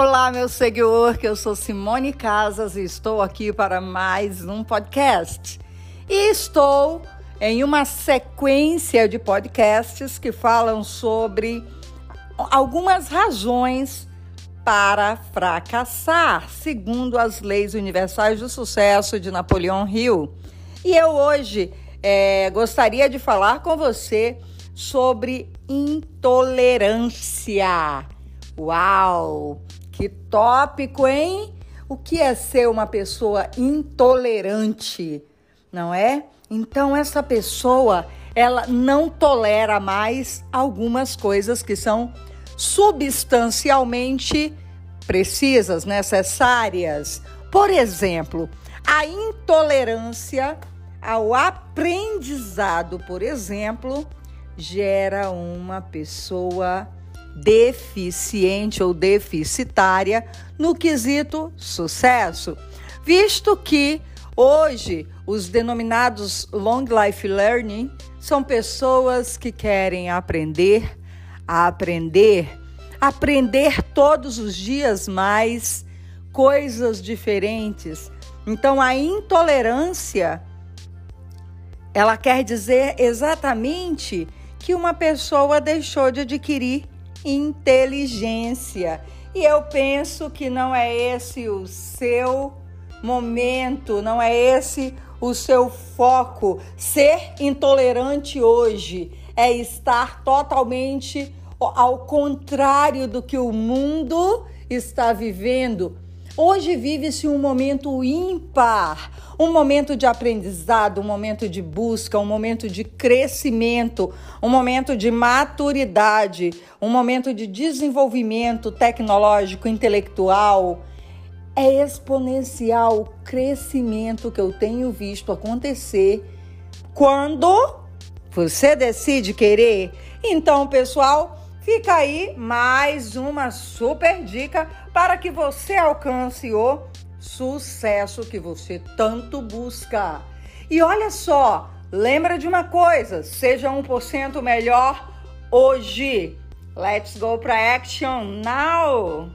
Olá, meu seguidor, que eu sou Simone Casas e estou aqui para mais um podcast. E estou em uma sequência de podcasts que falam sobre algumas razões para fracassar, segundo as leis universais do sucesso de Napoleão Hill. E eu hoje é, gostaria de falar com você sobre intolerância. Uau! Que tópico, hein? O que é ser uma pessoa intolerante, não é? Então essa pessoa, ela não tolera mais algumas coisas que são substancialmente precisas, necessárias. Por exemplo, a intolerância ao aprendizado, por exemplo, gera uma pessoa deficiente ou deficitária no quesito sucesso, visto que hoje os denominados long life learning são pessoas que querem aprender a aprender, aprender todos os dias mais coisas diferentes. Então a intolerância ela quer dizer exatamente que uma pessoa deixou de adquirir inteligência. E eu penso que não é esse o seu momento, não é esse o seu foco. Ser intolerante hoje é estar totalmente ao contrário do que o mundo está vivendo. Hoje vive-se um momento ímpar, um momento de aprendizado, um momento de busca, um momento de crescimento, um momento de maturidade, um momento de desenvolvimento tecnológico, intelectual. É exponencial o crescimento que eu tenho visto acontecer quando você decide querer. Então, pessoal, Fica aí mais uma super dica para que você alcance o sucesso que você tanto busca. E olha só, lembra de uma coisa, seja 1% melhor hoje. Let's go para action now.